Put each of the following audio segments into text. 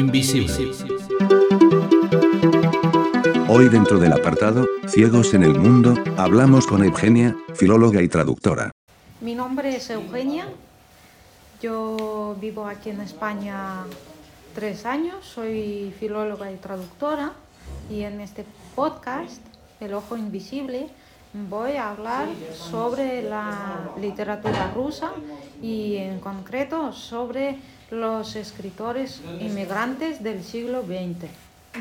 Invisible. Hoy dentro del apartado, Ciegos en el Mundo, hablamos con Eugenia, filóloga y traductora. Mi nombre es Eugenia. Yo vivo aquí en España tres años, soy filóloga y traductora y en este podcast, El Ojo Invisible, voy a hablar sobre la literatura rusa y en concreto sobre los escritores inmigrantes del siglo XX.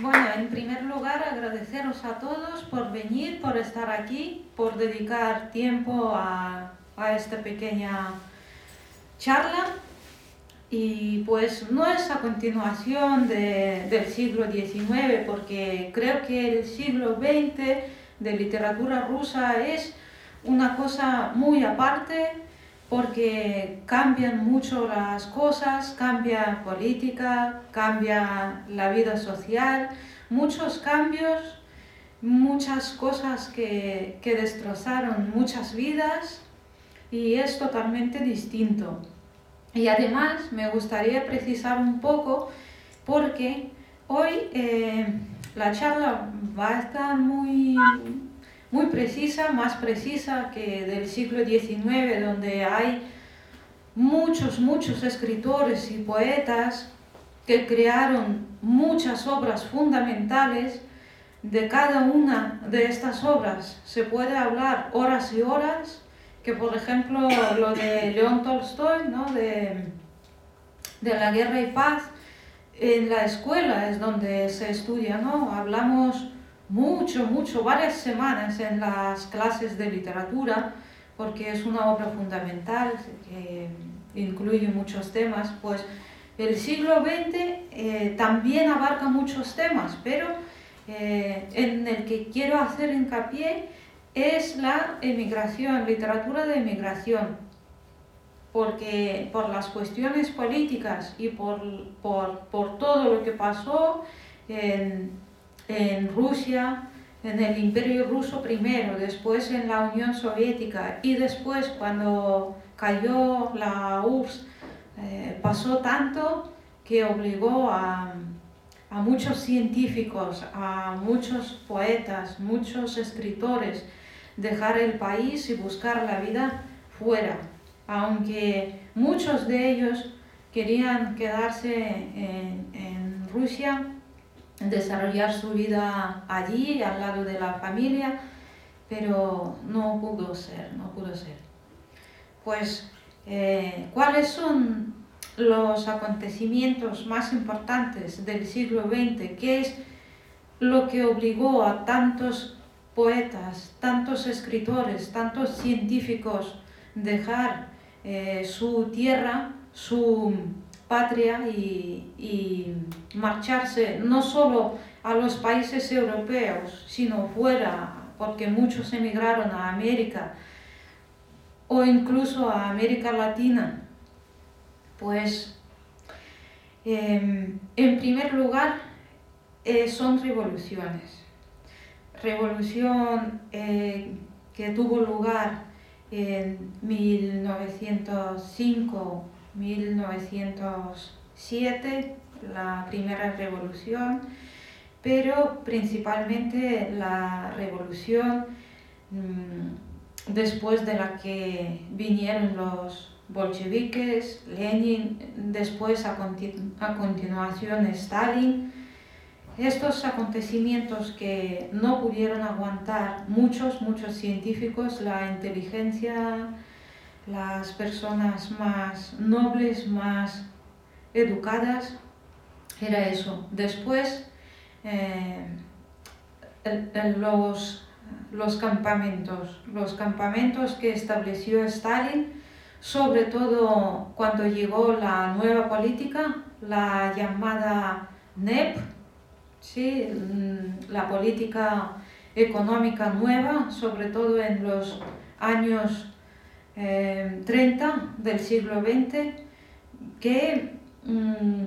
Bueno, en primer lugar agradeceros a todos por venir, por estar aquí, por dedicar tiempo a, a esta pequeña charla y pues no es a continuación de, del siglo XIX, porque creo que el siglo XX de literatura rusa es una cosa muy aparte, porque cambian mucho las cosas, cambia política, cambia la vida social, muchos cambios, muchas cosas que, que destrozaron muchas vidas y es totalmente distinto. Y además me gustaría precisar un poco porque hoy eh, la charla va a estar muy, muy precisa, más precisa que del siglo XIX, donde hay muchos, muchos escritores y poetas que crearon muchas obras fundamentales. De cada una de estas obras se puede hablar horas y horas que por ejemplo lo de León Tolstoy, ¿no? de, de la guerra y paz, en la escuela es donde se estudia, ¿no? Hablamos mucho, mucho, varias semanas en las clases de literatura, porque es una obra fundamental que incluye muchos temas, pues el siglo XX eh, también abarca muchos temas, pero eh, en el que quiero hacer hincapié es la emigración, literatura de emigración, porque por las cuestiones políticas y por, por, todo lo que pasó en, en, Rusia, en el Imperio Ruso primero, después en la Unión Soviética y después cuando cayó la URSS, eh, pasó tanto que obligó a, a muchos científicos, a muchos poetas, muchos escritores, dejar el país y buscar la vida fuera, aunque muchos de ellos querían quedarse en, en Rusia, desarrollar su vida allí, al lado de la familia, pero no pudo ser, no pudo ser. Pues, eh, ¿cuáles son los acontecimientos más importantes del siglo XX? ¿Qué es lo que obligó a tantos poetas, tantos escritores, tantos científicos dejar eh, su tierra, su patria y, marcharse no solo a los países europeos, sino fuera, porque muchos emigraron a América o incluso a América Latina, pues em, en primer lugar eh, son revoluciones. Revolución eh, que tuvo lugar en 1905-1907, la primera revolución, pero principalmente la revolución mm, después de la que vinieron los bolcheviques, Lenin, después a, a continuación Stalin, estos acontecimientos que no pudieron aguantar muchos, muchos científicos, la inteligencia, las personas más nobles, más educadas, era eso. Después, eh, los, los campamentos, los campamentos que estableció Stalin, sobre todo cuando llegó la nueva política, la llamada NEP, ¿sí? Mm, la política económica nueva, sobre todo en los años 30 eh, del siglo XX, que mm,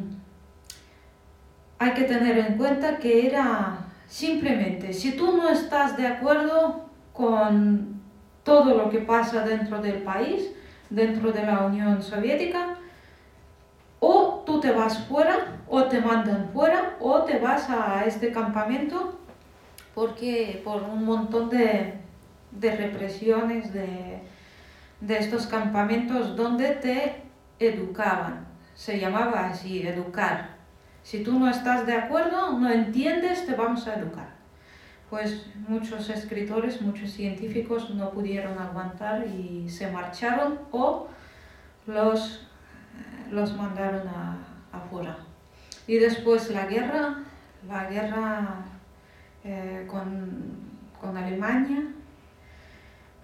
hay que tener en cuenta que era simplemente, si tú no estás de acuerdo con todo lo que pasa dentro del país, dentro de la Unión Soviética, o tú te vas fuera o te mandan fuera o te vas a este campamento porque por un montón de, de represiones de, de estos campamentos donde te educaban. Se llamaba así, educar. Si tú no estás de acuerdo, no entiendes, te vamos a educar. Pues muchos escritores, muchos científicos no pudieron aguantar y se marcharon o los, los mandaron afuera. Y después la guerra, la guerra eh, con, con Alemania,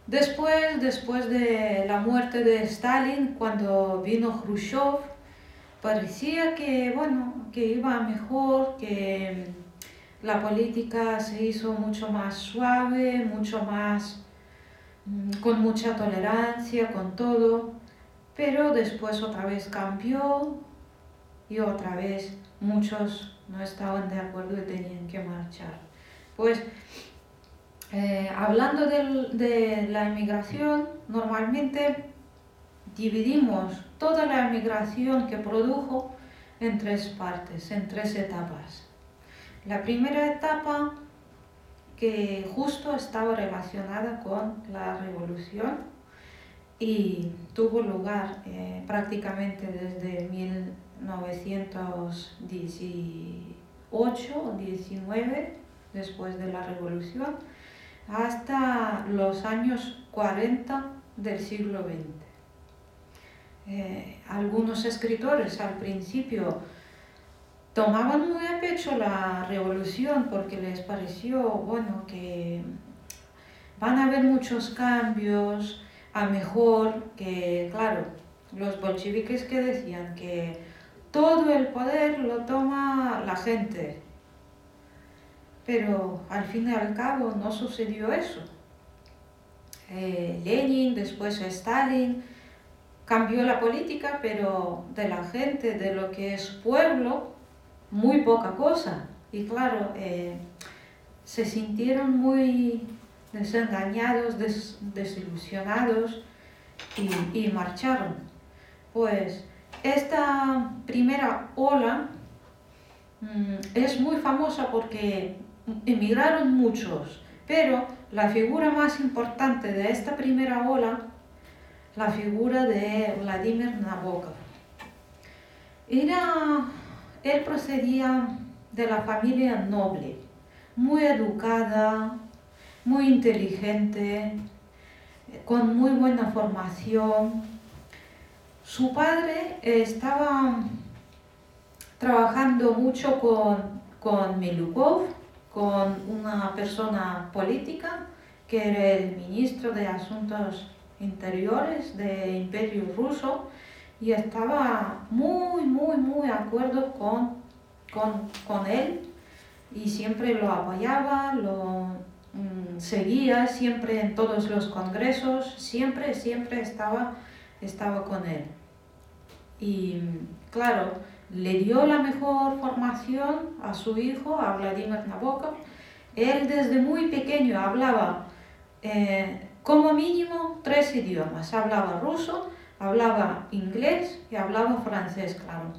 Después, después de la muerte de Stalin, cuando vino Khrushchev, parecía que, bueno, que iba mejor, que la política se hizo mucho más suave, mucho más mm, con mucha tolerancia, con todo, pero después otra vez cambió y otra vez muchos no estaban de acuerdo y tenían que marchar. Pues eh, hablando de la inmigración, normalmente dividimos toda la inmigración que produjo en tres partes, en tres etapas. La primera etapa que justo estaba relacionada con la revolución y tuvo lugar eh, prácticamente desde 1918 o 19 después de la revolución hasta los años 40 del siglo XX. Eh, algunos escritores al principio tomaban muy a pecho la revolución porque les pareció, bueno, que van a haber muchos cambios a mejor, que claro, los bolcheviques que decían que todo el poder lo toma la gente, pero al fin y al cabo no sucedió eso. Eh, Lenin, después Stalin, cambió la política, pero de la gente, de lo que es pueblo, muy poca cosa. Y claro, eh, se sintieron muy desengañados, desilusionados y, y marcharon. Pues esta primera ola mm, es muy famosa porque emigraron muchos, pero la figura más importante de esta primera ola, la figura de Vladimir Nabokov. Era, él procedía de la familia noble, muy educada, muy inteligente, con muy buena formación. Su padre estaba trabajando mucho con, con Milukov, con una persona política que era el ministro de Asuntos Interiores del Imperio Ruso y estaba muy, muy, muy de acuerdo con, con, él y siempre lo apoyaba, lo mm, seguía siempre en todos los congresos, siempre, siempre estaba, estaba con él. Y claro, le dio la mejor formación a su hijo, a Vladimir Nabokov. Él desde muy pequeño hablaba eh, como mínimo tres idiomas. Hablaba ruso, hablaba inglés y hablaba francés, claro.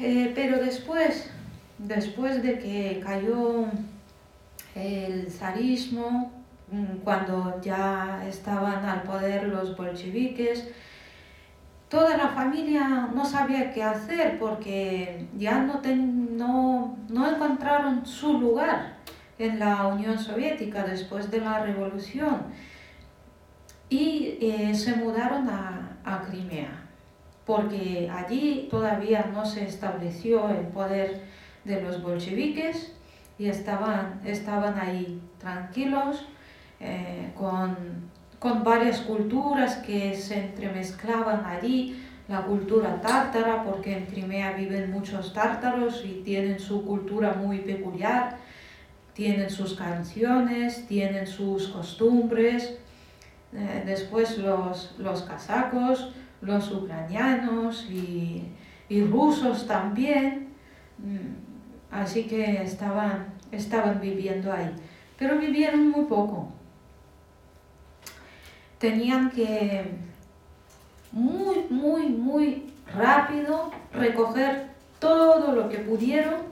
Eh, pero después, después de que cayó el zarismo, mm, cuando ya estaban al poder los bolcheviques, toda la familia no sabía qué hacer porque ya no, no, encontraron su lugar en la Unión Soviética después de la revolución. Y eh, se mudaron a, Crimea porque allí todavía no se estableció el poder de los bolcheviques y estaban, estaban ahí tranquilos eh, con con varias culturas que se entremezclaban allí, la cultura tártara, porque en Crimea viven muchos tártaros y tienen su cultura muy peculiar, tienen sus canciones, tienen sus costumbres, eh, después los, los casacos, los ucranianos y, y rusos también, mm, así que estaban, estaban viviendo ahí, pero vivieron muy poco tenían que muy, muy, muy rápido, recoger todo lo que pudieron,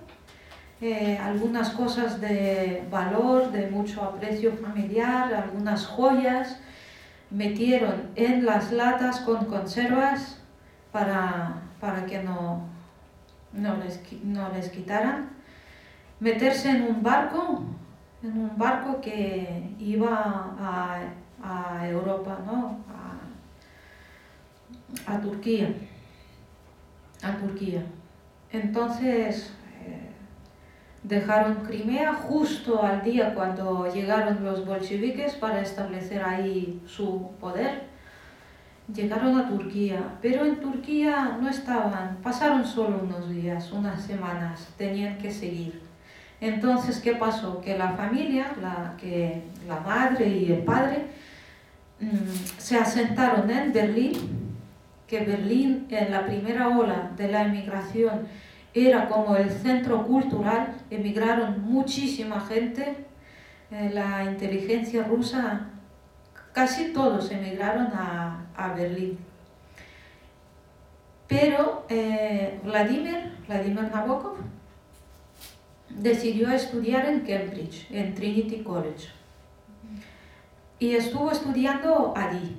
eh, algunas cosas de valor, de mucho aprecio familiar, algunas joyas, metieron en las latas con conservas para, para que no, no, les, no les quitaran, meterse en un barco, en un barco que iba a, Europa, ¿no? a, Turquía, a Turquía. Entonces eh, dejaron Crimea justo al día cuando llegaron los bolcheviques para establecer ahí su poder. Llegaron a Turquía, pero en Turquía no estaban, pasaron solo unos días, unas semanas, tenían que seguir. Entonces, ¿qué pasó? Que la familia, la, que, la madre y el padre, se asentaron en Berlín que Berlín en la primera ola de la emigración era como el centro cultural, emigraron muchísima gente, eh, la inteligencia rusa, casi todos emigraron a, Berlín. Pero eh, Vladimir, Vladimir Nabokov, decidió estudiar en Cambridge, en Trinity College. Y estuvo estudiando allí.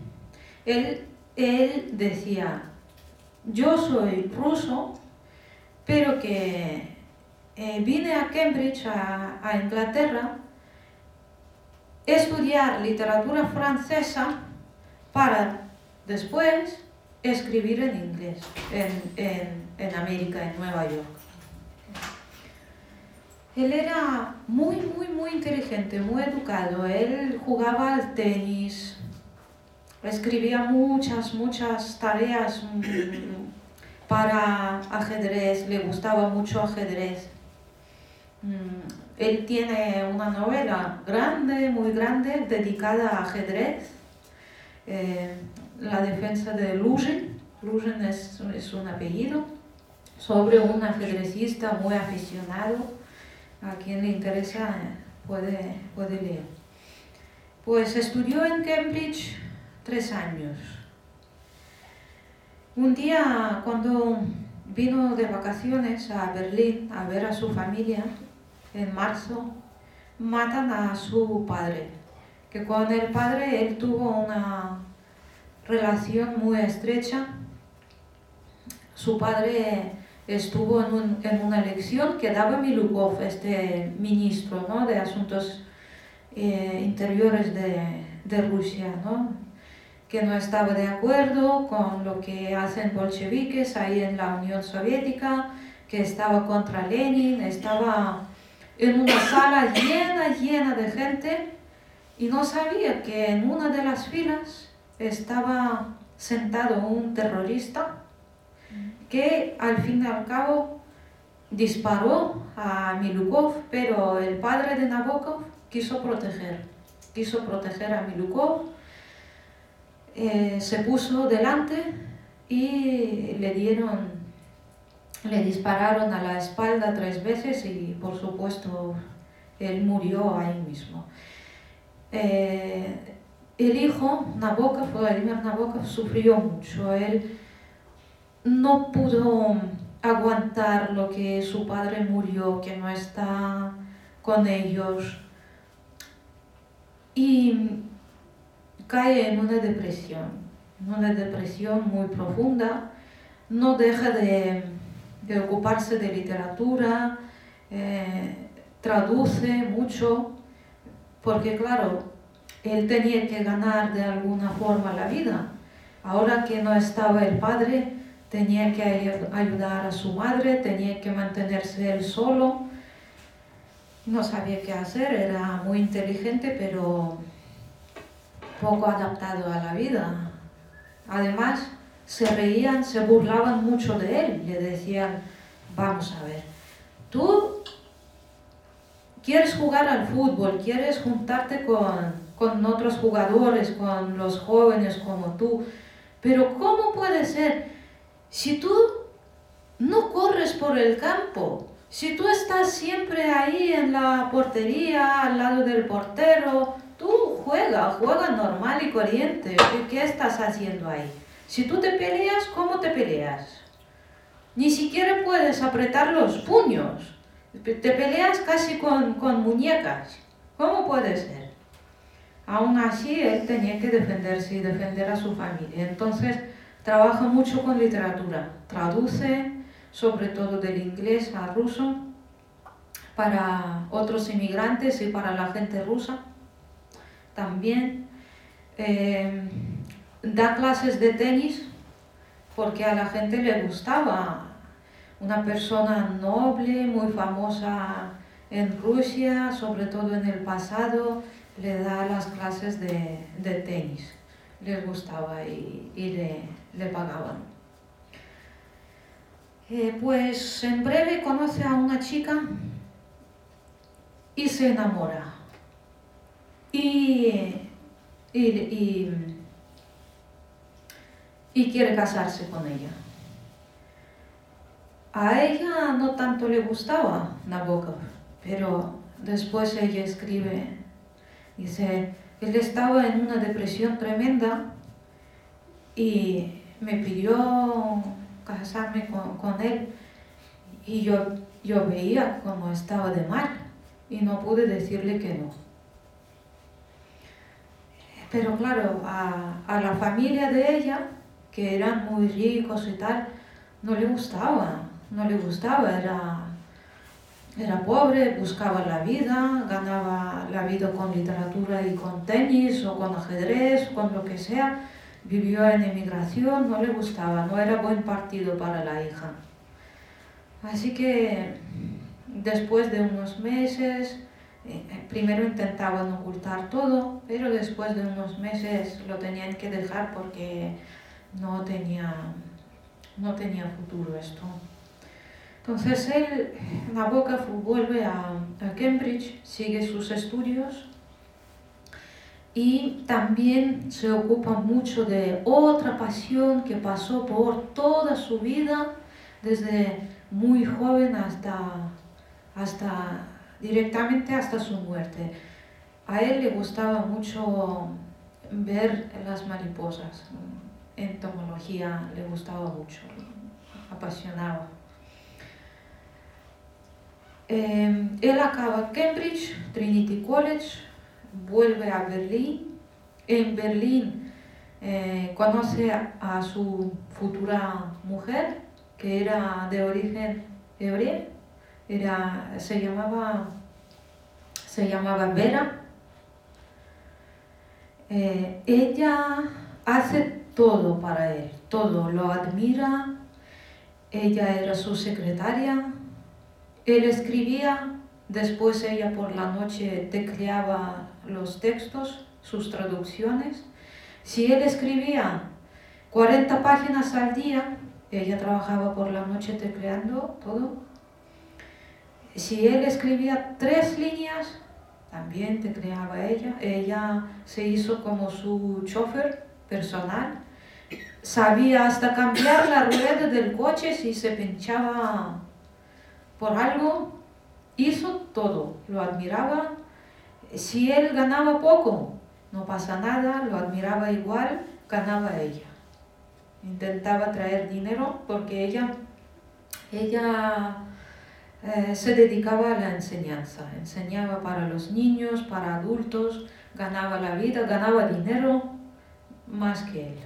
Él él decía, yo soy ruso, pero que eh, vine a Cambridge, a, a Inglaterra, estudiar literatura francesa para después escribir en inglés en, en, en, América, en Nueva York. Él era muy, muy, muy inteligente, muy educado. Él jugaba al tenis, escribía muchas, muchas tareas mm, para ajedrez, le gustaba mucho ajedrez. Mm, él tiene una novela grande, muy grande, dedicada a ajedrez, eh, la defensa de Luzhin, Luzhin es, es un apellido, sobre un ajedrecista muy aficionado, a quien le interesa puede, puede leer. Pues estudió en Cambridge tres años. Un día cuando vino de vacaciones a Berlín a ver a su familia, en marzo, matan a su padre, que con el padre él tuvo una relación muy estrecha. Su padre estuvo en, una elección que daba Milukov, este ministro ¿no? de Asuntos eh, Interiores de, de Rusia, ¿no? que no estaba de acuerdo con lo que hacen bolcheviques ahí en la Unión Soviética, que estaba contra Lenin, estaba en una sala llena, llena de gente y no sabía que en una de las filas estaba sentado un terrorista que al fin y al cabo disparó a Milukov, pero el padre de Nabokov quiso proteger, quiso proteger a Milukov eh, se puso delante y le dieron, le dispararon a la espalda tres veces y por supuesto él murió ahí mismo. Eh, el hijo, Nabokov, Vladimir Nabokov, sufrió mucho. Él no pudo aguantar lo que su padre murió, que no está con ellos. Y cae en una depresión, una depresión muy profunda, no deja de, de ocuparse de literatura, eh, traduce mucho, porque claro, él tenía que ganar de alguna forma la vida. Ahora que no estaba el padre, tenía que ayudar a su madre, tenía que mantenerse él solo. No sabía qué hacer, era muy inteligente, pero poco adaptado a la vida. Además, se reían, se burlaban mucho de él. Le decían, vamos a ver, tú quieres jugar al fútbol, quieres juntarte con, con otros jugadores, con los jóvenes como tú, pero ¿cómo puede ser si tú no corres por el campo? Si tú estás siempre ahí en la portería, al lado del portero, Tú juega, juega normal y corriente. ¿Qué, estás haciendo ahí? Si tú te peleas, ¿cómo te peleas? ni siquiera puedes apretar los puños. Te peleas casi con, con muñecas. ¿Cómo puede ser? Aún así, él tenía que defenderse y defender a su familia. Entonces, trabaja mucho con literatura. Traduce, sobre todo del inglés al ruso, para otros inmigrantes y para la gente rusa. También eh, da clases de tenis porque a la gente le gustaba. Una persona noble, muy famosa en Rusia, sobre todo en el pasado, le da las clases de, tenis. Les gustaba y, le, pagaban. Eh, pues en breve conoce a una chica y se enamora. Y, y, y, quiere casarse con ella. A ella no tanto le gustaba Nabokov, pero después ella escribe, dice, él estaba en una depresión tremenda y me pidió casarme con, él y yo, yo veía cómo estaba de mal y no pude decirle que no. Pero claro, a, la familia de ella, que eran muy ricos y tal, no le gustaba, no le gustaba, era, era pobre, buscaba la vida, ganaba la vida con literatura y con tenis o con ajedrez, con lo que sea, vivió en emigración, no le gustaba, no era buen partido para la hija. Así que después de unos meses, eh, primero intentaban ocultar todo, pero después de unos meses lo tenían que dejar porque no tenía, no tenía futuro esto. Entonces él, boca vuelve a, a Cambridge, sigue sus estudios y también se ocupa mucho de otra pasión que pasó por toda su vida, desde muy joven hasta hasta directamente hasta su muerte. A él le gustaba mucho ver las mariposas, entomología le gustaba mucho, apasionaba. Eh, él acaba Cambridge, Trinity College, vuelve a Berlín. En Berlín eh, conoce a su futura mujer, que era de origen hebreo era, se, llamaba, se llamaba Vera. Eh, ella hace todo para él, todo, lo admira. Ella era su secretaria. Él escribía, después ella por la noche tecleaba los textos, sus traducciones. Si él escribía 40 páginas al día, ella trabajaba por la noche tecleando todo. Si él escribía tres líneas, también te creaba ella. Ella se hizo como su chofer personal. Sabía hasta cambiar la rueda del coche si se pinchaba por algo. Hizo todo, lo admiraba. Si él ganaba poco, no pasa nada, lo admiraba igual, ganaba ella. Intentaba traer dinero porque ella, ella eh, se dedicaba a la enseñanza, enseñaba para los niños, para adultos, ganaba la vida, ganaba dinero más que él.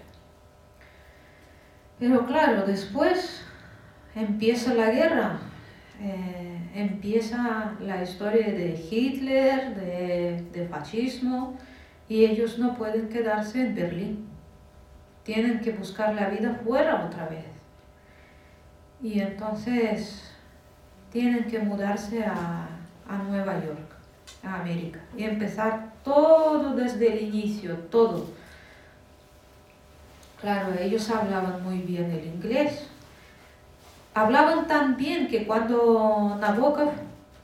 Pero claro, después empieza la guerra, eh, empieza la historia de Hitler, de, de fascismo, y ellos no pueden quedarse en Berlín. Tienen que buscar la vida fuera otra vez. Y entonces tienen que mudarse a, Nueva York, a América, y empezar todo desde el inicio, todo. Claro, ellos hablaban muy bien el inglés. Hablaban tan bien que cuando Nabokov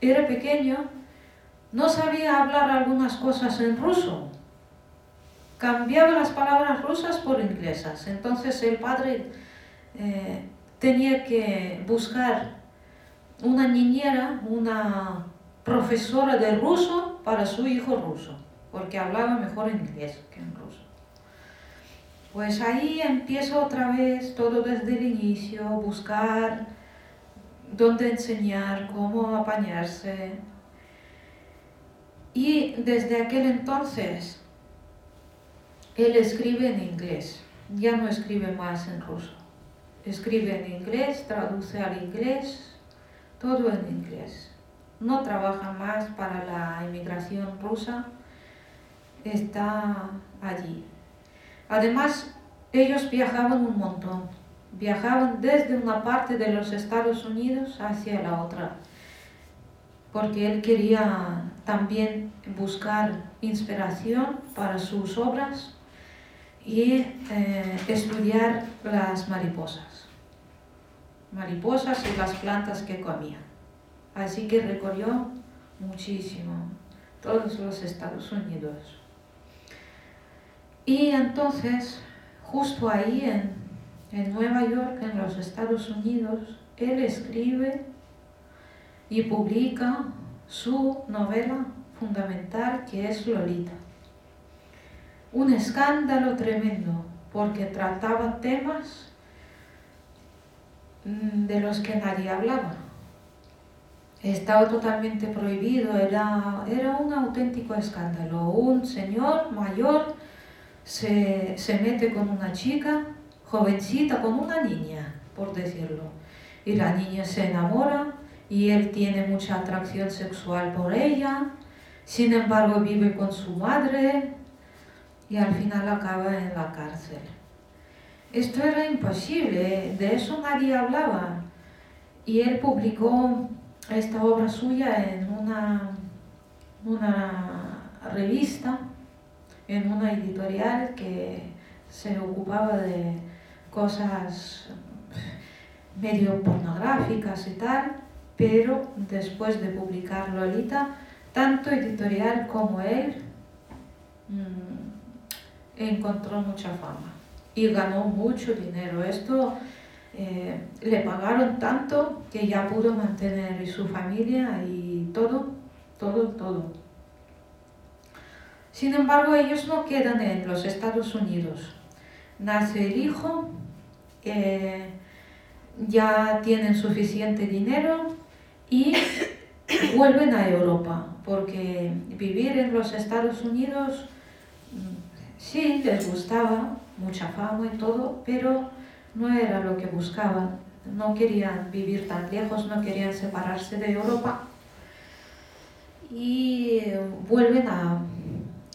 era pequeño, no sabía hablar algunas cosas en ruso. Cambiaba las palabras rusas por inglesas. Entonces el padre eh, tenía que buscar una niñera, una profesora de ruso para su hijo ruso, porque hablaba mejor inglés que en ruso. Pues ahí empieza otra vez todo desde el inicio, buscar dónde enseñar, cómo apañarse. Y desde aquel entonces, él escribe en inglés, ya no escribe más en ruso. Escribe en inglés, traduce al inglés, todo en inglés. No trabaja más para la inmigración rusa, está allí. Además, ellos viajaban un montón, viajaban desde una parte de los Estados Unidos hacia la otra, porque él quería también buscar inspiración para sus obras y eh, estudiar las mariposas, mariposas y las plantas que comían. Así que recorrió muchísimo todos los Estados Unidos. Y entonces, justo ahí en, en Nueva York, en los Estados Unidos, él escribe y publica su novela fundamental que es Lolita. Un escándalo tremendo porque trataba temas mm, de los que nadie hablaba. Estaba totalmente prohibido, era, era un auténtico escándalo. Un señor mayor se, se mete con una chica jovencita, con una niña, por decirlo. Y la niña se enamora y él tiene mucha atracción sexual por ella. Sin embargo, vive con su madre y al final acaba en la cárcel. Esto era imposible, de eso nadie hablaba. Y él publicó esta obra suya en una, una revista en una editorial que se ocupaba de cosas medio pornográficas y tal, pero después de publicar Lolita, tanto editorial como él mmm, encontró mucha fama y ganó mucho dinero. Esto eh, le pagaron tanto que ya pudo mantener su familia y todo, todo, todo. Sin embargo, ellos no quedan en los Estados Unidos. Nace el hijo, eh, ya tienen suficiente dinero y vuelven a Europa, porque vivir en los Estados Unidos mm, sí les gustaba, mucha fama y todo, pero no era lo que buscaban. No querían vivir tan lejos, no querían separarse de Europa y vuelven a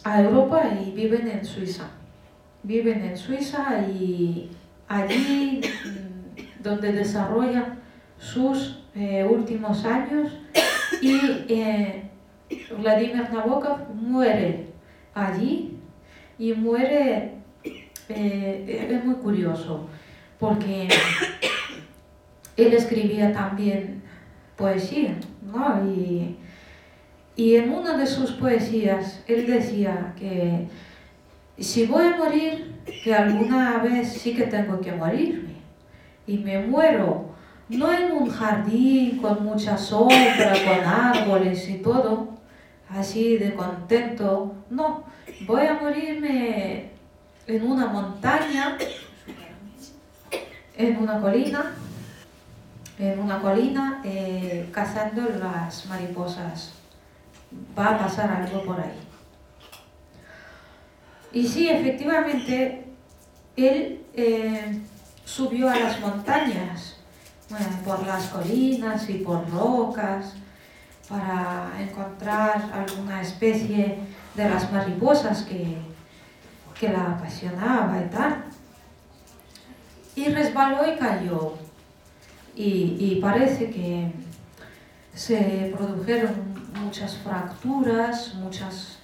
a Europa y viven en Suiza. Viven en Suiza y allí mm, donde desarrollan sus eh, últimos años y eh, Vladimir Nabokov muere allí y muere, eh, es muy curioso porque él escribía también poesía, ¿no? Y, y en una de sus poesías él decía que si voy a morir, que alguna vez sí que tengo que morirme. Y me muero, no en un jardín con mucha sombra, con árboles y todo, así de contento. No, voy a morirme en una montaña, en una colina, en una colina, eh, cazando las mariposas va a pasar algo por ahí. Y sí, efectivamente, él eh, subió a las montañas, por las colinas y por rocas, para encontrar alguna especie de las mariposas que, que la apasionaba y tal. Y resbaló y cayó. Y, y parece que se produjeron muchas fracturas, muchas,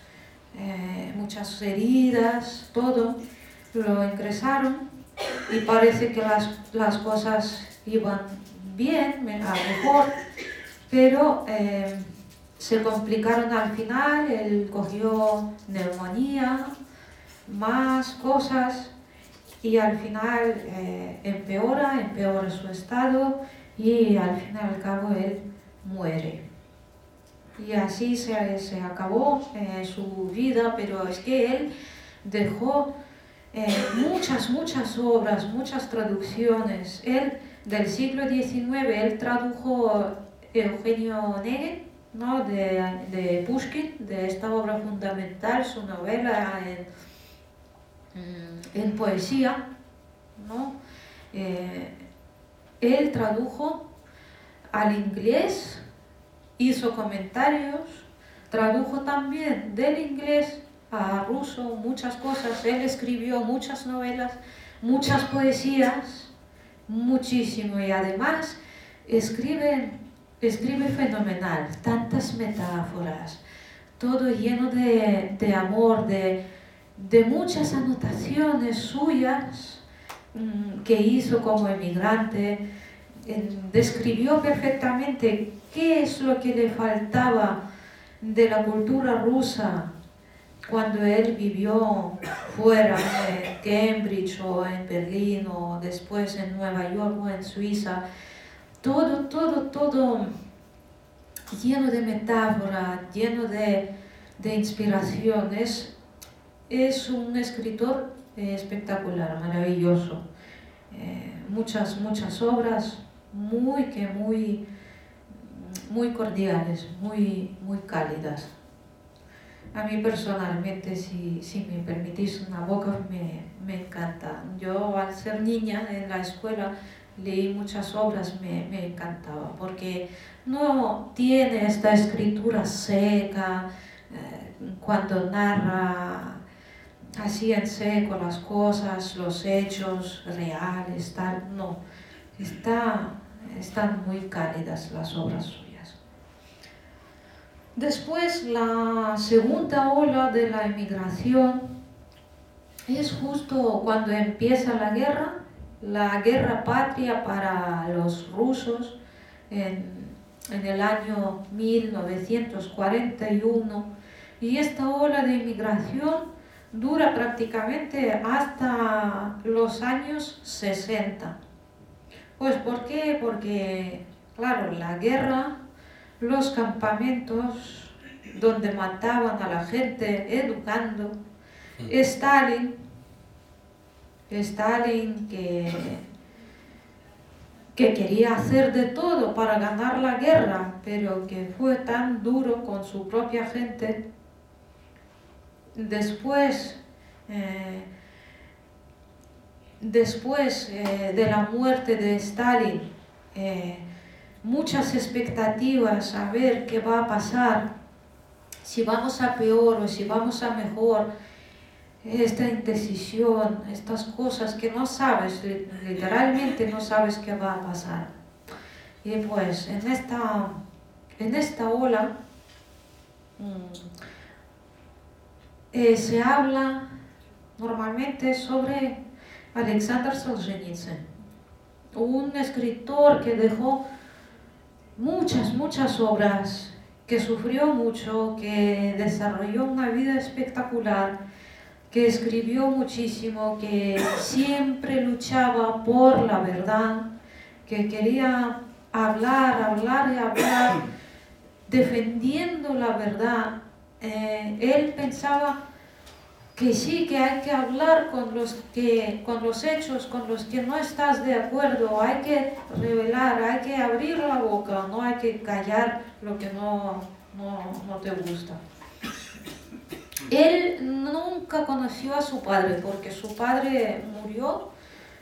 eh, muchas heridas, todo. Lo ingresaron y parece que las, las cosas iban bien, a mejor, pero eh, se complicaron al final, él cogió neumonía, más cosas y al final eh, empeora, empeora su estado y al fin y al cabo él muere. Y así se, se acabó eh, su vida, pero es que él dejó eh, muchas, muchas obras, muchas traducciones. Él del siglo XIX, él tradujo Eugenio Negre, ¿no? de, de Pushkin, de esta obra fundamental, su novela en, en poesía. ¿no? Eh, él tradujo al inglés, hizo comentarios, tradujo también del inglés a ruso muchas cosas, él escribió muchas novelas, muchas poesías, muchísimo. Y además escribe, escribe fenomenal, tantas metáforas, todo lleno de, de amor, de, de muchas anotaciones suyas mm, que hizo como emigrante, describió perfectamente qué es lo que le faltaba de la cultura rusa cuando él vivió fuera en Cambridge o en Berlín o después en Nueva York o en Suiza. Todo, todo, todo lleno de metáfora, lleno de, de inspiraciones. Es un escritor espectacular, maravilloso. Eh, muchas, muchas obras, muy, que muy, muy cordiales, muy, muy cálidas. A mí personalmente, si, si me permitís una boca, me, me, encanta. Yo al ser niña en la escuela leí muchas obras, me, me encantaba, porque no tiene esta escritura seca, eh, cuando narra así en seco las cosas, los hechos reales, tal, no. Está, están muy cálidas las obras. Después, la segunda ola de la emigración es justo cuando empieza la guerra, la guerra patria para los rusos en, en el año 1941 y esta ola de inmigración dura prácticamente hasta los años 60. Pues ¿por qué? Porque, claro, la guerra, los campamentos donde mataban a la gente educando, mm. Stalin, Stalin que, que quería hacer de todo para ganar la guerra, pero que fue tan duro con su propia gente después, eh, después eh, de la muerte de Stalin, eh, muchas expectativas a ver qué va a pasar, si vamos a peor o si vamos a mejor, esta indecisión, estas cosas que no sabes, literalmente no sabes qué va a pasar. Y pues en esta, en esta ola, mm, eh, se habla normalmente sobre Alexander Solzhenitsyn, un escritor que dejó muchas, muchas obras, que sufrió mucho, que desarrolló una vida espectacular, que escribió muchísimo, que siempre luchaba por la verdad, que quería hablar, hablar y hablar, defendiendo la verdad. Eh, él pensaba que sí, que hay que hablar con los, que, con los hechos con los que no estás de acuerdo, hay que revelar, hay que abrir la boca, no hay que callar lo que no, no, te gusta. Él nunca conoció a su padre porque su padre murió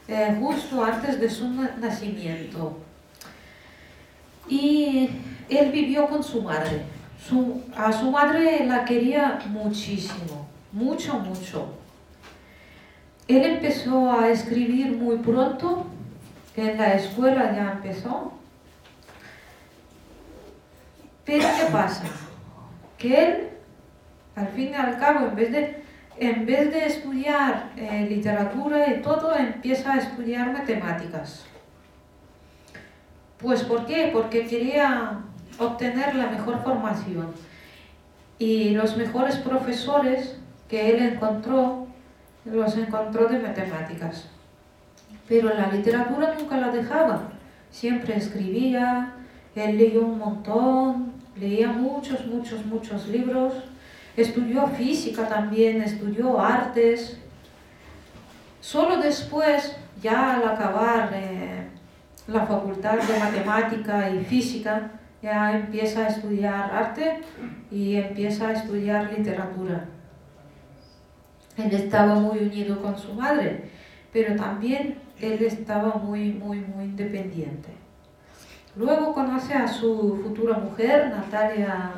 eh, justo antes de su nacimiento. Y él vivió con su madre a su madre la quería muchísimo, mucho, mucho. Él empezó a escribir muy pronto, en la escuela ya empezó. Pero ¿qué pasa? Que él, al fin y al cabo, en vez de, en vez de estudiar eh, literatura y todo, empieza a estudiar matemáticas. Pues ¿por qué? Porque quería obtener la mejor formación. Y los mejores profesores que él encontró, los encontró de matemáticas. Pero la literatura nunca la dejaba. Siempre escribía, él leyó un montón, leía muchos, muchos, muchos libros. Estudió física también, estudió artes. Solo después, ya al acabar eh, la facultad de matemática y física, ya empieza a estudiar arte y empieza a estudiar literatura. Él estaba muy unido con su madre, pero también él estaba muy, muy, muy independiente. Luego conoce a su futura mujer, Natalia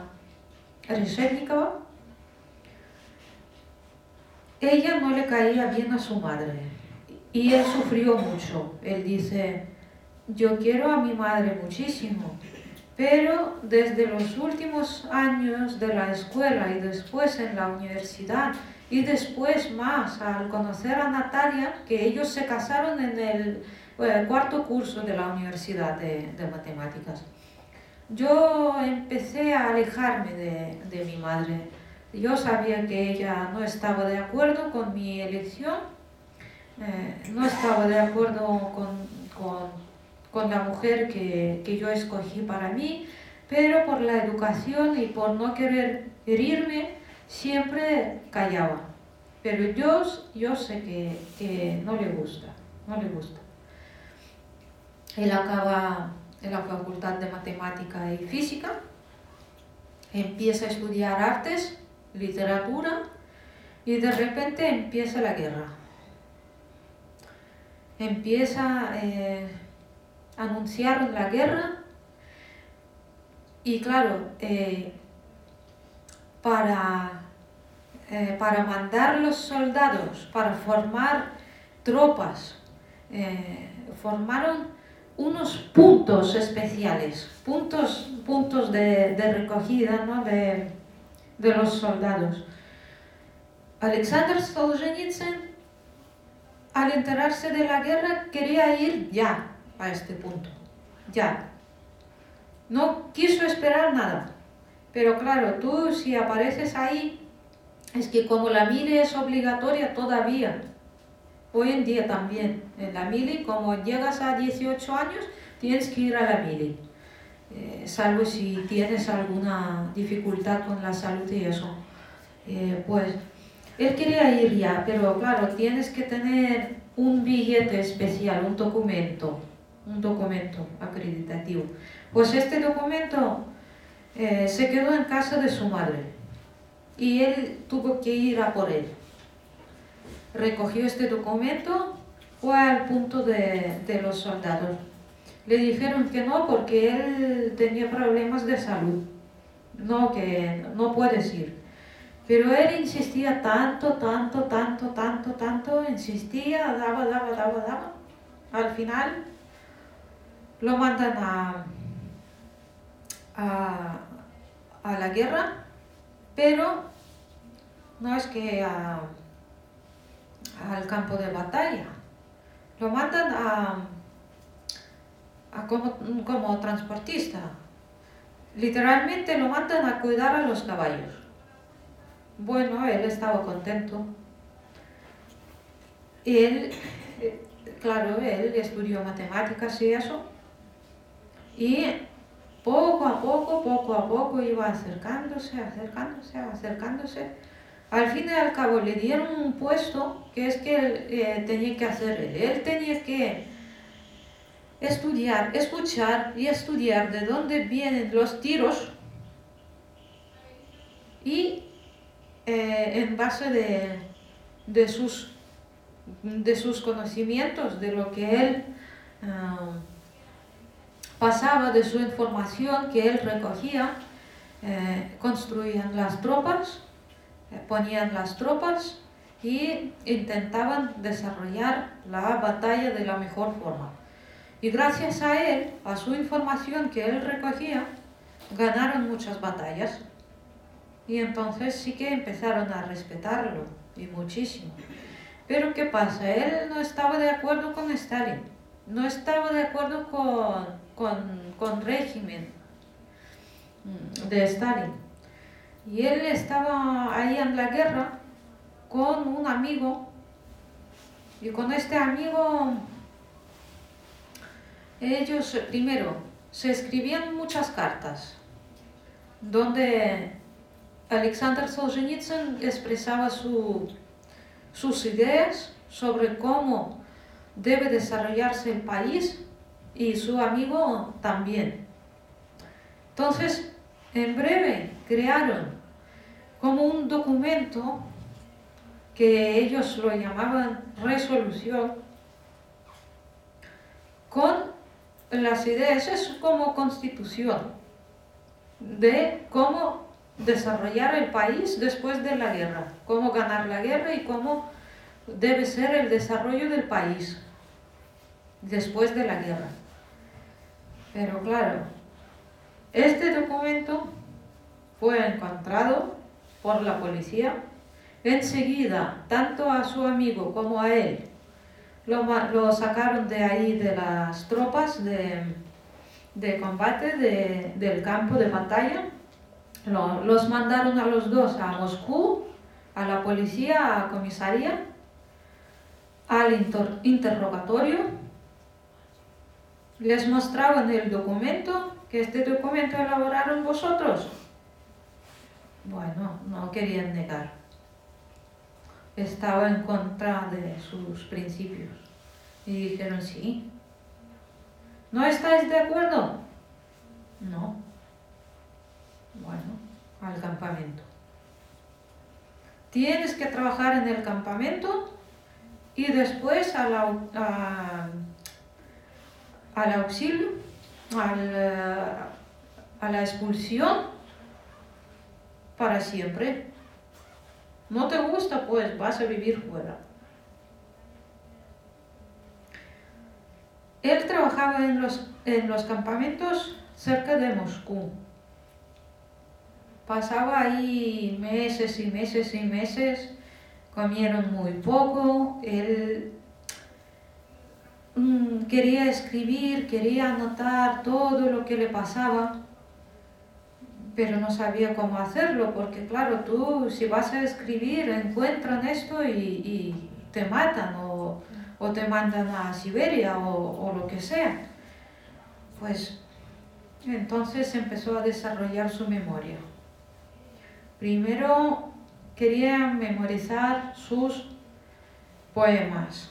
Reshetnikova. Ella no le caía bien a su madre y él sufrió mucho. Él dice, yo quiero a mi madre muchísimo, pero desde los últimos años de la escuela y después en la universidad y después más al conocer a Natalia, que ellos se casaron en el, eh, cuarto curso de la Universidad de, Matemáticas. Yo empecé a alejarme de, mi madre. Yo sabía que ella no estaba de acuerdo con mi elección, eh, no estaba de acuerdo con, con, la mujer que, que yo escogí para mí, pero por la educación y por no querer herirme, siempre callaba. Pero yo, yo sé que, no le gusta, no le gusta. Él acaba en la Facultad de Matemática y Física, empieza a estudiar artes, literatura y de repente empieza la guerra. Empieza eh, a anunciar la guerra y claro, eh, para, eh, para mandar los soldados, para formar tropas, eh, formaron unos puntos especiales, puntos, puntos de, recogida de, de, los soldados. Alexander Solzhenitsyn, al enterarse de la guerra, quería ir ya a este punto, ya. No quiso esperar nada. Pero claro, tú si apareces ahí, es que como la mili es obligatoria todavía, hoy en día también, en la mili, como llegas a 18 años, tienes que ir a la mili. Eh, salvo si tienes alguna dificultad con la salud y eso. Eh, pues él quería ir ya, pero claro, tienes que tener un billete especial, un documento, un documento acreditativo. Pues este documento eh, se quedó en casa de su madre y él tuvo que ir a por él. Recogió este documento, fue al punto de, de los soldados. Le dijeron que no porque él tenía problemas de salud. No, que no puedes ir. Pero él insistía tanto, tanto, tanto, tanto, tanto, insistía, daba, daba, daba, daba. Al final lo mandan a, a, la guerra, pero no es que al campo de batalla. Lo mandan a, como, como transportista. Literalmente lo mandan a cuidar a los caballos. Bueno, él estaba contento. Él, claro, él estudió matemáticas y eso. Y poco a poco, poco a poco iba acercándose, acercándose, acercándose. Al fin y al cabo le dieron un puesto que es que él eh, tenía que hacer él. Tenía que estudiar, escuchar y estudiar de dónde vienen los tiros y eh, en base de, sus, de sus conocimientos, de lo que él... Ah, pasaba de su información que él recogía, eh, construían las tropas, ponían las tropas y intentaban desarrollar la batalla de la mejor forma. Y gracias a él, a su información que él recogía, ganaron muchas batallas. Y entonces sí que empezaron a respetarlo, y muchísimo. Pero ¿qué pasa? Él no estaba de acuerdo con Stalin, no estaba de acuerdo con con, con régimen mm, de Stalin. Y él estaba ahí en la guerra con un amigo y con este amigo ellos primero se escribían muchas cartas donde Alexander Solzhenitsyn expresaba su, sus ideas sobre cómo debe desarrollarse el país y su amigo también. Entonces, en breve crearon como un documento que ellos lo llamaban resolución con las ideas, es como constitución de cómo desarrollar el país después de la guerra, cómo ganar la guerra y cómo debe ser el desarrollo del país después de la guerra. Pero claro, este documento fue encontrado por la policía. Enseguida, tanto a su amigo como a él, lo, sacaron de ahí de las tropas de, combate del campo de batalla. los mandaron a los dos a Moscú, a la policía, a comisaría, al interrogatorio. Les mostraban el documento, que este documento elaboraron vosotros. Bueno, no querían negar. Estaba en contra de sus principios. Y dijeron, sí. ¿No estáis de acuerdo? No. Bueno, al campamento. Tienes que trabajar en el campamento y después al, al auxilio, a la expulsión para siempre. ¿No te gusta? Pues vas a vivir fuera. Él trabajaba en los, en los campamentos cerca de Moscú. Pasaba ahí meses y meses y meses, comieron muy poco, él mm, quería escribir, quería anotar todo lo que le pasaba pero no sabía cómo hacerlo, porque claro, tú si vas a escribir encuentran esto y, te matan o, te mandan a Siberia o, lo que sea. Pues entonces empezó a desarrollar su memoria. Primero quería memorizar sus poemas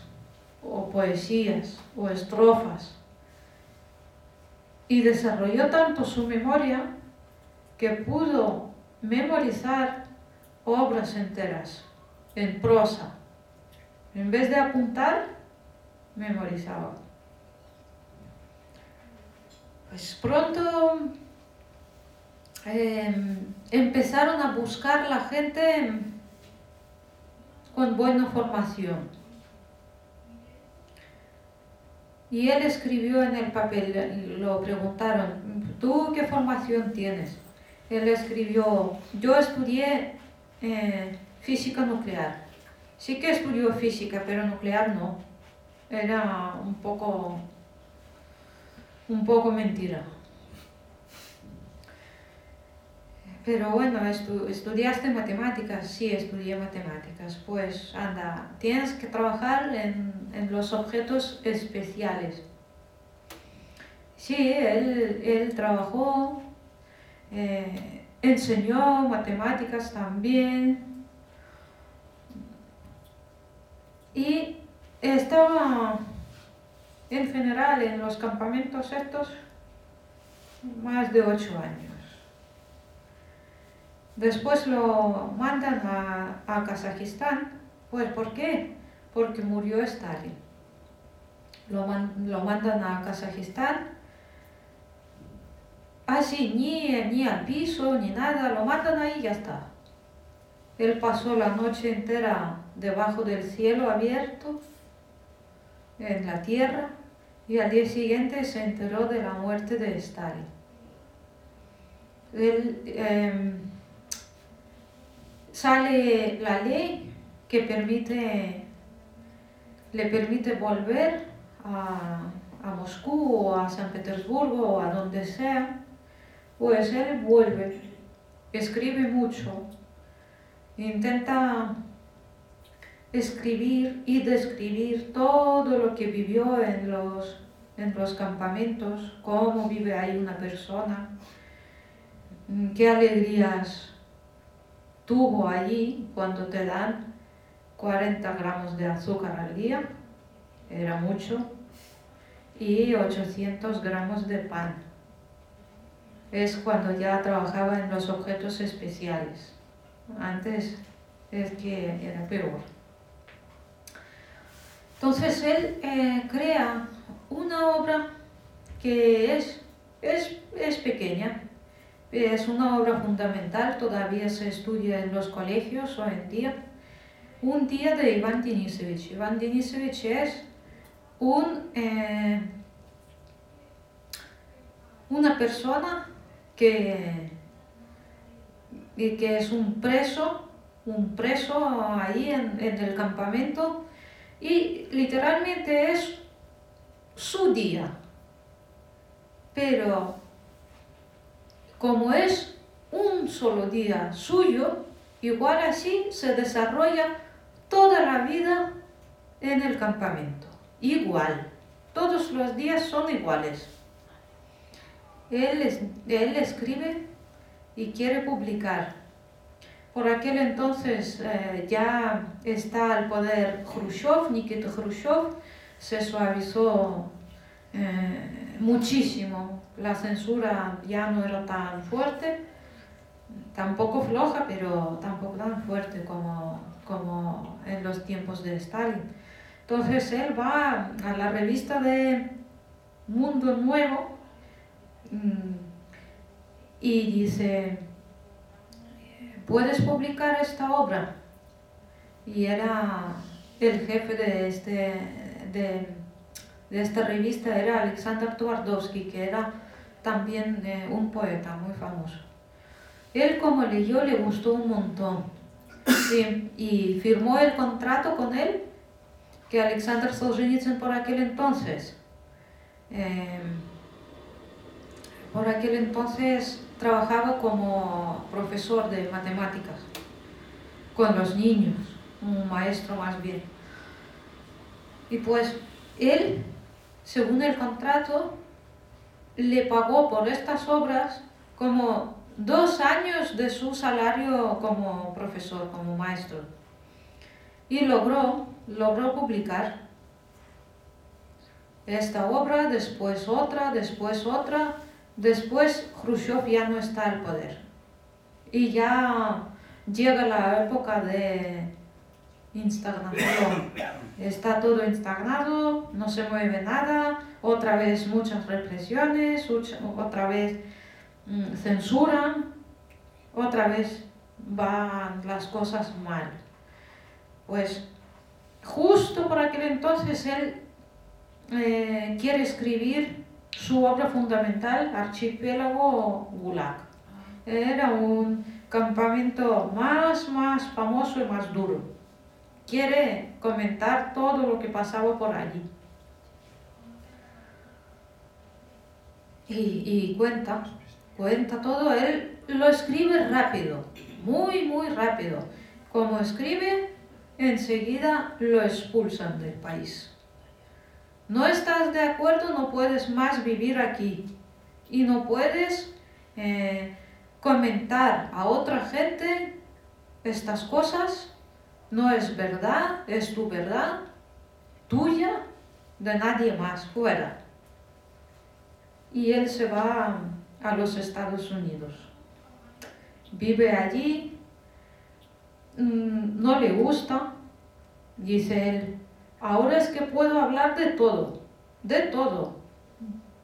o poesías o estrofas y desarrolló tanto su memoria que pudo memorizar obras enteras en prosa. En vez de apuntar, memorizaba. Pues pronto em, empezaron a buscar la gente con buena formación. Y él escribió en el papel, lo preguntaron, ¿tú qué formación tienes? Él escribió, yo estudié eh, física nuclear. Sí que estudió física, pero nuclear no. Era un poco, un poco mentira. Pero bueno, estudiaste matemáticas, sí, estudié matemáticas. Pues anda, tienes que trabajar en, en los objetos especiales. Sí, él, él trabajó eh, enseñó matemáticas también. Y estaba en general en los campamentos estos más de ocho años. Después lo mandan a, a Kazajistán. Pues ¿por qué? Porque murió Stalin. Lo, lo mandan a Kazajistán así, ni, ni al piso, ni nada, lo matan ahí y ya está. Él pasó la noche entera debajo del cielo abierto, en la tierra, y al día siguiente se enteró de la muerte de Stalin. Él, em, sale la ley que permite, le permite volver a, a Moscú o a San Petersburgo o a donde sea pues él vuelve, escribe mucho, intenta escribir y describir todo lo que vivió en los, en los campamentos, cómo vive ahí una persona, qué alegrías tuvo allí cuando te dan 40 gramos de azúcar al día, era mucho, y 800 gramos de pan. Es cuando ya trabajaba en los objetos especiales. Antes es que era peor. Entonces él eh, crea una obra que es, es, es pequeña, es una obra fundamental, todavía se estudia en los colegios hoy en día. Un día de Iván Denisovich. Iván Denisovich es un, eh, una persona que, que es un preso, un preso ahí en, en el campamento y literalmente es su día. Pero como es un solo día suyo, igual así se desarrolla toda la vida en el campamento. Igual. Todos los días son iguales. Él, él escribe y quiere publicar. Por aquel entonces eh, ya está al poder Khrushchev, Nikita Khrushchev, se suavizó eh, muchísimo la censura ya no era tan fuerte, tampoco floja, pero tampoco tan fuerte como, como en los tiempos de Stalin. Entonces él va a la revista de Mundo Nuevo mm, y dice, ¿puedes publicar esta obra? Y era el jefe de, este, de, de esta revista, era Alexander Twardowski, que era también eh, un poeta muy famoso. Él como leyó le gustó un montón y firmó el contrato con él que Alexander Solzhenitsyn por aquel entonces, eh, por aquel entonces trabajaba como profesor de matemáticas con los niños, un maestro más bien. Y pues él, según el contrato, le pagó por estas obras como dos años de su salario como profesor, como maestro. Y logró, logró publicar esta obra, después otra, después otra, después Khrushchev ya no está al poder. Y ya llega la época de instagnación. Está todo instagnado, no se mueve nada, otra vez muchas represiones, otra vez mm, censuran, otra vez van las cosas mal. Pues justo por aquel entonces él eh, quiere escribir su obra fundamental, Archipiélago Gulag. Era un campamento más, más famoso y más duro. Quiere comentar todo lo que pasaba por allí. y, cuenta, cuenta todo, él lo escribe rápido, muy, muy rápido. Como escribe, enseguida lo expulsan del país. No estás de acuerdo, no puedes más vivir aquí y no puedes eh, comentar a otra gente estas cosas. No es verdad, es tu verdad, tuya, de nadie más, fuera y él se va a los Estados Unidos. Vive allí, mm, no le gusta, dice él, ahora es que puedo hablar de todo, de todo.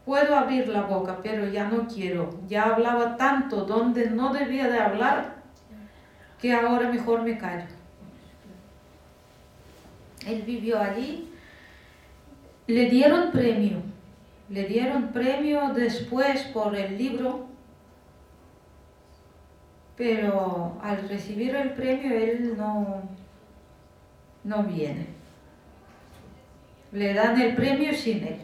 Puedo abrir la boca, pero ya no quiero. Ya hablaba tanto donde no debía de hablar que ahora mejor me callo. Él vivió allí, le dieron premio le dieron premio después por el libro, pero al recibir el premio él no, no viene. Le dan el premio sin él.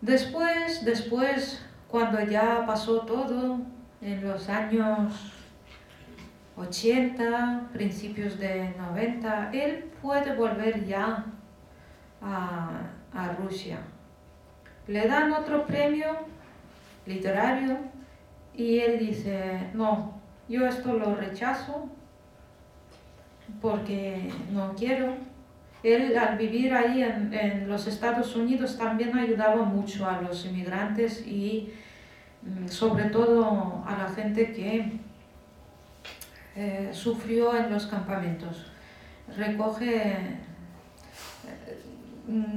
Después, después, cuando ya pasó todo, en los años 80, principios de 90, él puede volver ya a, a Rusia. Le dan otro premio literario y él dice, no, yo esto lo rechazo porque no quiero. él al vivir ahí en, los Estados Unidos también ayudaba mucho a los inmigrantes y mm, sobre todo a la gente que eh, sufrió en los campamentos. Recoge, eh,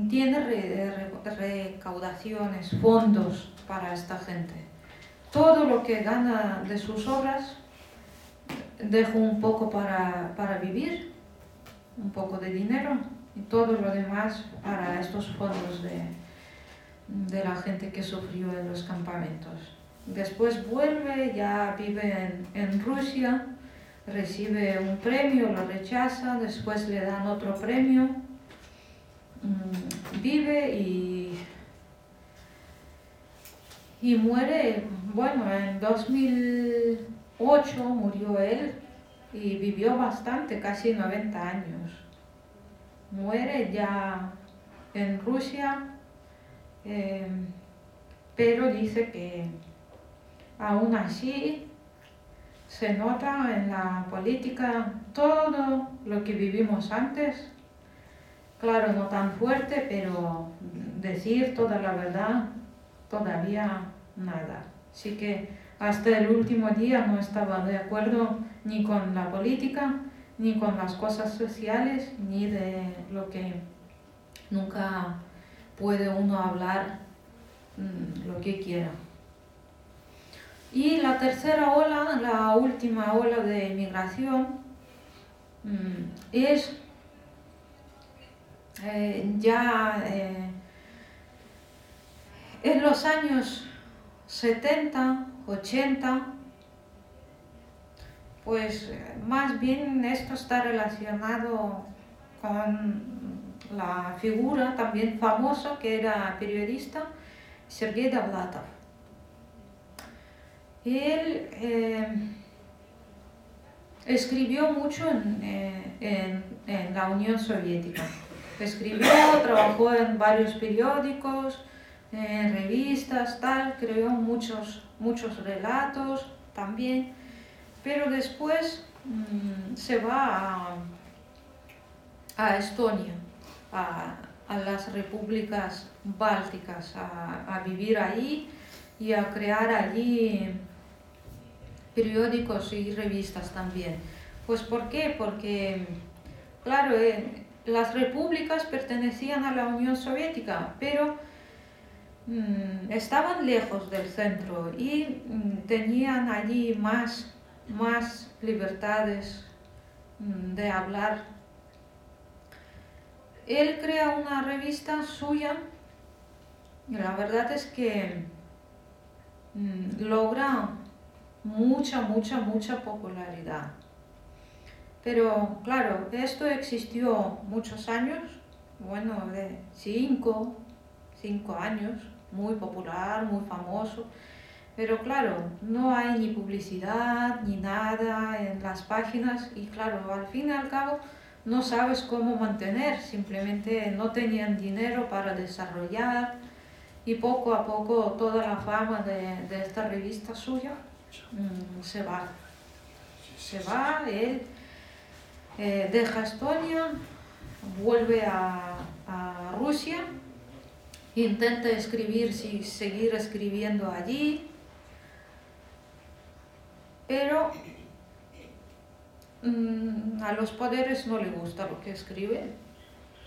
tiene recaudaciones, fondos para esta gente. Todo lo que gana de sus obras dejo un poco para, para vivir, un poco de dinero y todo lo demás para estos fondos de, de la gente que sufrió en los campamentos. Después vuelve, ya vive en, en, Rusia, recibe un premio, lo rechaza, después le dan otro premio, mm, vive y, y muere, bueno, en 2008 murió él y vivió bastante, casi 90 años. Muere ya en Rusia, eh, pero dice que aún así se nota en la política todo lo que vivimos antes. Claro, no tan fuerte, pero decir toda la verdad, todavía nada. Así que hasta el último día no estaba de acuerdo ni con la política, ni con las cosas sociales, ni de lo que nunca puede uno hablar mm, lo que quiera. Y la tercera ola, la última ola de inmigración, mm, es eh, ya eh, en los años 70, 80, pues más bien esto está relacionado con la figura también famosa que era periodista, Sergei Davlatov. Él eh, escribió mucho eh, en, en, la Unión Soviética. Escribió, trabajó en varios periódicos, en revistas, tal, creó muchos, muchos relatos también pero después mm, se va a, Estonia, a, las repúblicas bálticas, a, vivir allí y a crear allí periódicos y revistas también. Pues ¿por qué? Porque, claro, eh, las repúblicas pertenecían a la Unión Soviética, pero mm, estaban lejos del centro y mm, tenían allí más más libertades mm, de hablar. Él crea una revista suya y la verdad es que logra mucha, mucha, mucha popularidad. Pero claro, esto existió muchos años, bueno, de cinco, cinco años, muy popular, muy famoso. Pero claro, no hay ni publicidad ni nada en las páginas y claro, al fin y al cabo no sabes cómo mantener, simplemente no tenían dinero para desarrollar y poco a poco toda la fama de, esta revista suya mm, se va. Se va, él eh, deja Estonia, vuelve a, a Rusia, intenta escribir, si, seguir escribiendo allí, pero mm, a los poderes no le gusta lo que escribe.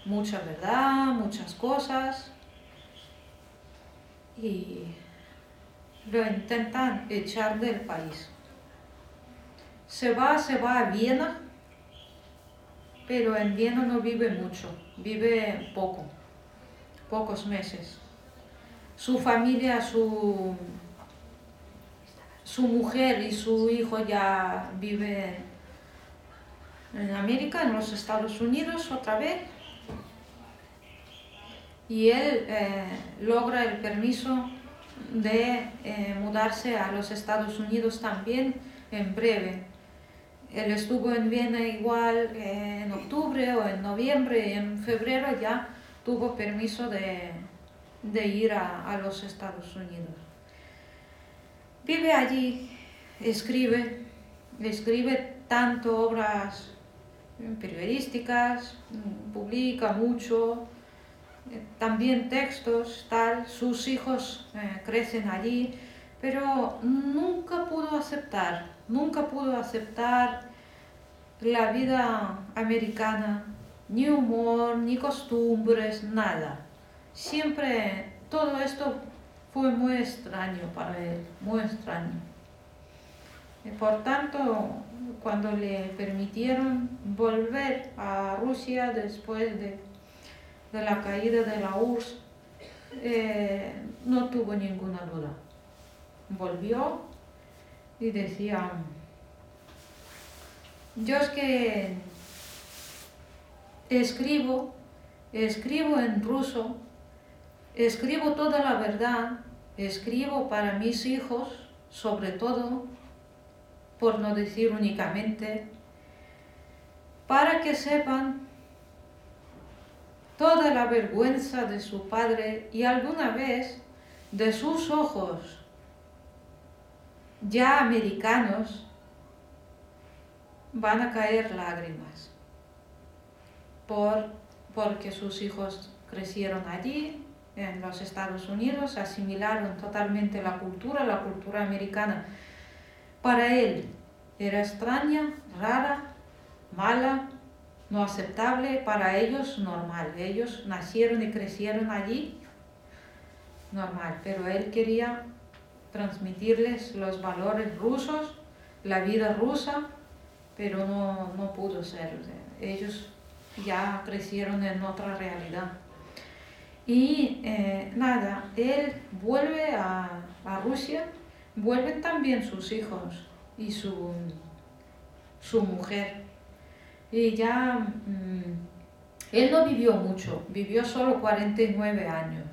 Mucha verdad, muchas cosas. Y lo intentan echar del país. Se va, se va a Viena, pero en Viena no vive mucho, vive poco, pocos meses. Su familia, su su mujer y su hijo ya viven en América, en los Estados Unidos otra vez. Y él eh, logra el permiso de eh, mudarse a los Estados Unidos también en breve. Él estuvo en Viena igual eh, en octubre o en noviembre y en febrero ya tuvo permiso de, ir a los Estados Unidos. Vive allí, escribe, escribe tanto obras periodísticas, publica mucho, también textos, tal, sus hijos crecen allí, pero nunca pudo aceptar, nunca pudo aceptar la vida americana, ni humor, ni costumbres, nada. Siempre todo esto fue muy extraño para él, muy extraño. Y por tanto, cuando le permitieron volver a Rusia después de, la caída de la URSS, eh, no tuvo ninguna duda. Volvió y decía, yo es que escribo, escribo en ruso, escribo toda la verdad, escribo para mis hijos, sobre todo, por no decir únicamente, para que sepan toda la vergüenza de su padre y alguna vez de sus ojos ya americanos van a caer lágrimas por, porque sus hijos crecieron allí, en los Estados Unidos, asimilaron totalmente la cultura, la cultura americana. Para él era extraña, rara, mala, no aceptable, para ellos normal. Ellos nacieron y crecieron allí, normal, pero él quería transmitirles los valores rusos, la vida rusa, pero no, no pudo ser. ellos ya crecieron en otra realidad. Y eh, nada, él vuelve a, a, Rusia, vuelven también sus hijos y su, su mujer. Y ya, mm, él no vivió mucho, vivió solo 49 años,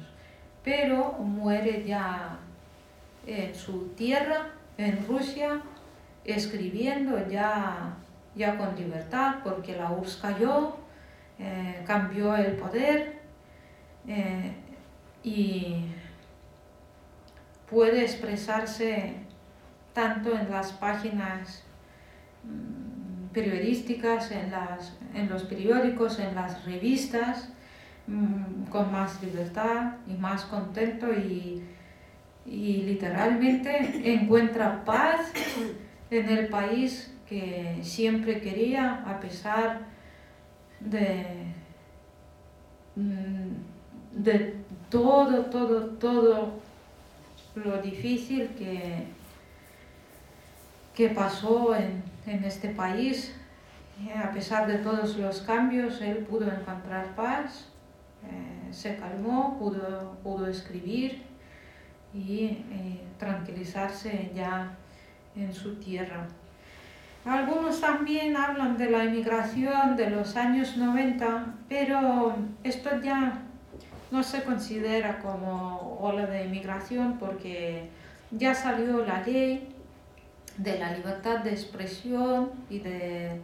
pero muere ya en su tierra, en Rusia, escribiendo ya, ya con libertad, porque la URSS cayó, eh, cambió el poder eh, y puede expresarse tanto en las páginas mm, periodísticas, en, las, en los periódicos, en las revistas, mm, con más libertad y más contento y, y literalmente encuentra paz en el país que siempre quería a pesar de, mm, de todo, todo, todo lo difícil que, que pasó en, este país. A pesar de todos los cambios, él pudo encontrar paz, eh, se calmó, pudo, pudo escribir y eh, tranquilizarse ya en su tierra. Algunos también hablan de la inmigración de los años 90, pero esto ya no se considera como ola de inmigración porque ya salió la ley de la libertad de expresión y de,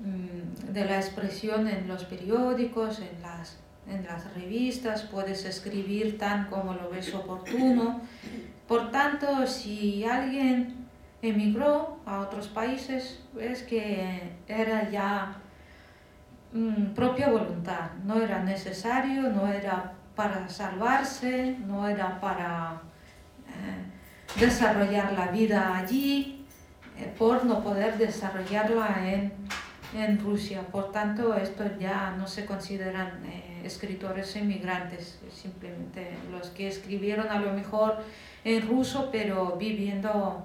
mm, de la expresión en los periódicos, en las, en las revistas, puedes escribir tan como lo ves oportuno. Por tanto, si alguien emigró a otros países, es que era ya mm, propia voluntad, no era necesario, no era para salvarse, no era para desarrollar la vida allí, eh, por no poder desarrollarla en, en, Rusia. Por tanto, estos ya no se consideran eh, escritores emigrantes, simplemente los que escribieron a lo mejor en ruso, pero viviendo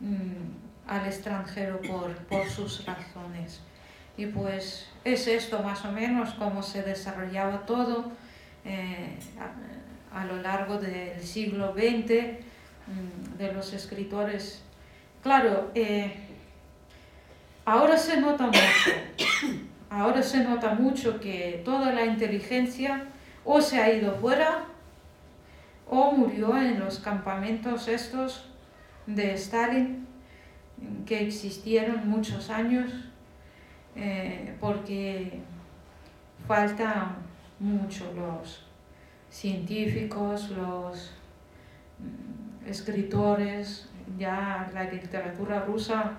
Mm, al extranjero por, por sus razones. Y pues es esto más o menos cómo se desarrollaba todo eh, a, lo largo del siglo XX de los escritores. Claro, eh, ahora se nota mucho, ahora se nota mucho que toda la inteligencia o se ha ido fuera o murió en los campamentos estos de Stalin que existieron muchos años eh, porque faltan mucho los científicos, los mm, escritores, ya la literatura rusa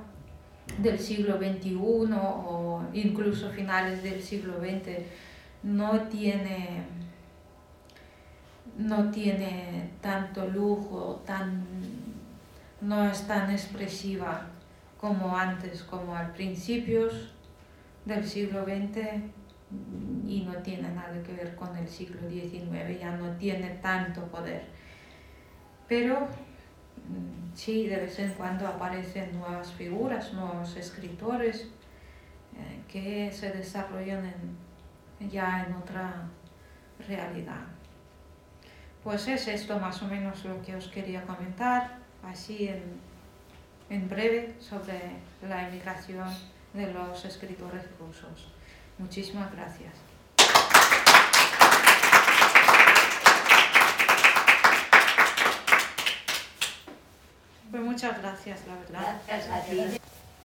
del siglo XXI o incluso finales del siglo XX no tiene, no tiene tanto lujo, tan, no es tan expresiva como antes, como al principios del siglo XX y no tiene nada que ver con el siglo XIX, ya no tiene tanto poder. Pero mm, sí, de vez en cuando aparecen nuevas figuras, nuevos escritores eh, que se desarrollan ya en otra realidad. Pues es esto más o menos lo que os quería comentar, así en, en breve, sobre la emigración de los escritores rusos. Muchísimas gracias. Pues muchas gracias, la verdad.